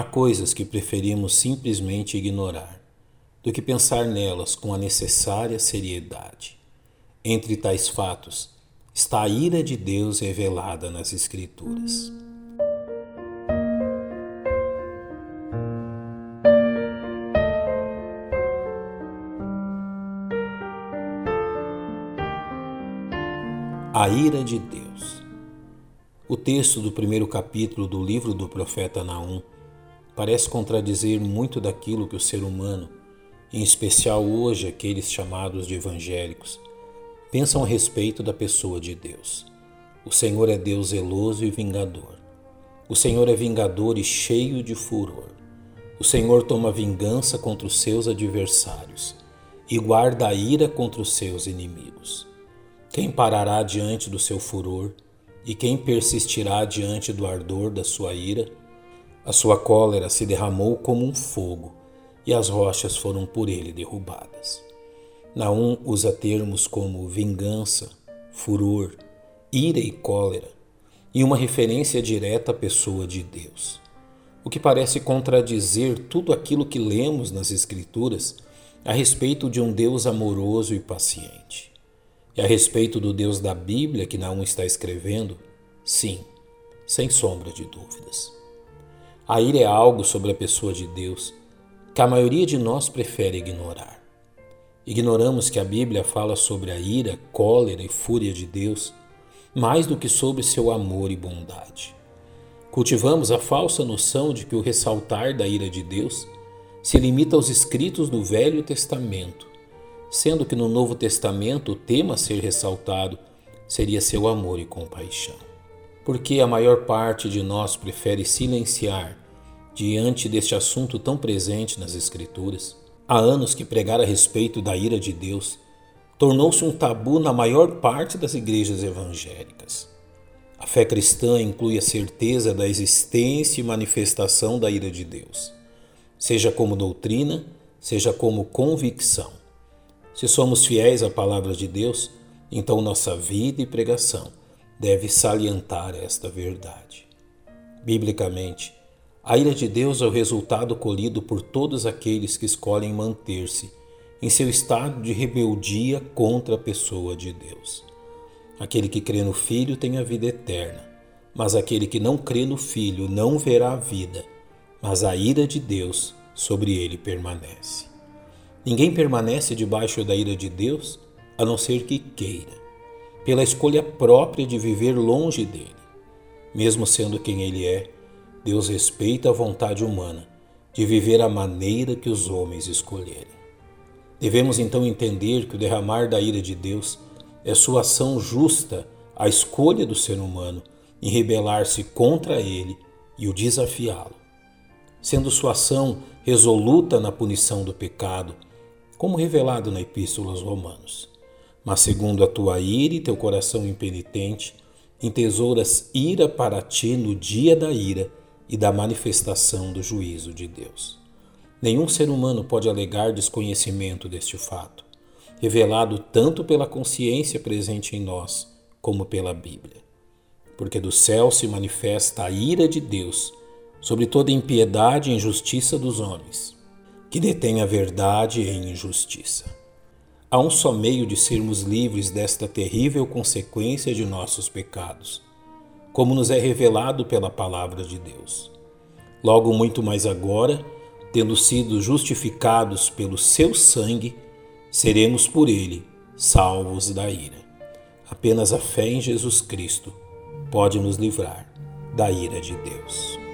Há coisas que preferimos simplesmente ignorar do que pensar nelas com a necessária seriedade. Entre tais fatos está a ira de Deus revelada nas Escrituras. A ira de Deus. O texto do primeiro capítulo do livro do profeta Naum parece contradizer muito daquilo que o ser humano, em especial hoje aqueles chamados de evangélicos, pensam a respeito da pessoa de Deus. O Senhor é Deus zeloso e vingador. O Senhor é vingador e cheio de furor. O Senhor toma vingança contra os seus adversários e guarda a ira contra os seus inimigos. Quem parará diante do seu furor e quem persistirá diante do ardor da sua ira? A sua cólera se derramou como um fogo e as rochas foram por ele derrubadas. Naum usa termos como vingança, furor, ira e cólera, e uma referência direta à pessoa de Deus, o que parece contradizer tudo aquilo que lemos nas Escrituras a respeito de um Deus amoroso e paciente. E a respeito do Deus da Bíblia que Naum está escrevendo, sim, sem sombra de dúvidas. A ira é algo sobre a pessoa de Deus que a maioria de nós prefere ignorar. Ignoramos que a Bíblia fala sobre a ira, cólera e fúria de Deus mais do que sobre seu amor e bondade. Cultivamos a falsa noção de que o ressaltar da ira de Deus se limita aos escritos do Velho Testamento, sendo que no Novo Testamento o tema a ser ressaltado seria seu amor e compaixão. Porque a maior parte de nós prefere silenciar diante deste assunto tão presente nas Escrituras? Há anos que pregar a respeito da ira de Deus tornou-se um tabu na maior parte das igrejas evangélicas. A fé cristã inclui a certeza da existência e manifestação da ira de Deus, seja como doutrina, seja como convicção. Se somos fiéis à palavra de Deus, então nossa vida e pregação deve salientar esta verdade. Biblicamente, a ira de Deus é o resultado colhido por todos aqueles que escolhem manter-se em seu estado de rebeldia contra a pessoa de Deus. Aquele que crê no Filho tem a vida eterna, mas aquele que não crê no Filho não verá a vida, mas a ira de Deus sobre ele permanece. Ninguém permanece debaixo da ira de Deus a não ser que queira, pela escolha própria de viver longe dele, mesmo sendo quem ele é Deus respeita a vontade humana de viver a maneira que os homens escolherem. Devemos então entender que o derramar da ira de Deus é sua ação justa à escolha do ser humano em rebelar-se contra ele e o desafiá-lo, sendo sua ação resoluta na punição do pecado, como revelado na Epístola aos Romanos. Mas segundo a tua ira e teu coração impenitente, entesouras ira para ti no dia da ira e da manifestação do juízo de Deus. Nenhum ser humano pode alegar desconhecimento deste fato, revelado tanto pela consciência presente em nós como pela Bíblia. Porque do céu se manifesta a ira de Deus sobre toda impiedade e injustiça dos homens, que detém a verdade em injustiça. Há um só meio de sermos livres desta terrível consequência de nossos pecados como nos é revelado pela palavra de Deus. Logo, muito mais agora, tendo sido justificados pelo seu sangue, seremos por ele salvos da ira. Apenas a fé em Jesus Cristo pode nos livrar da ira de Deus.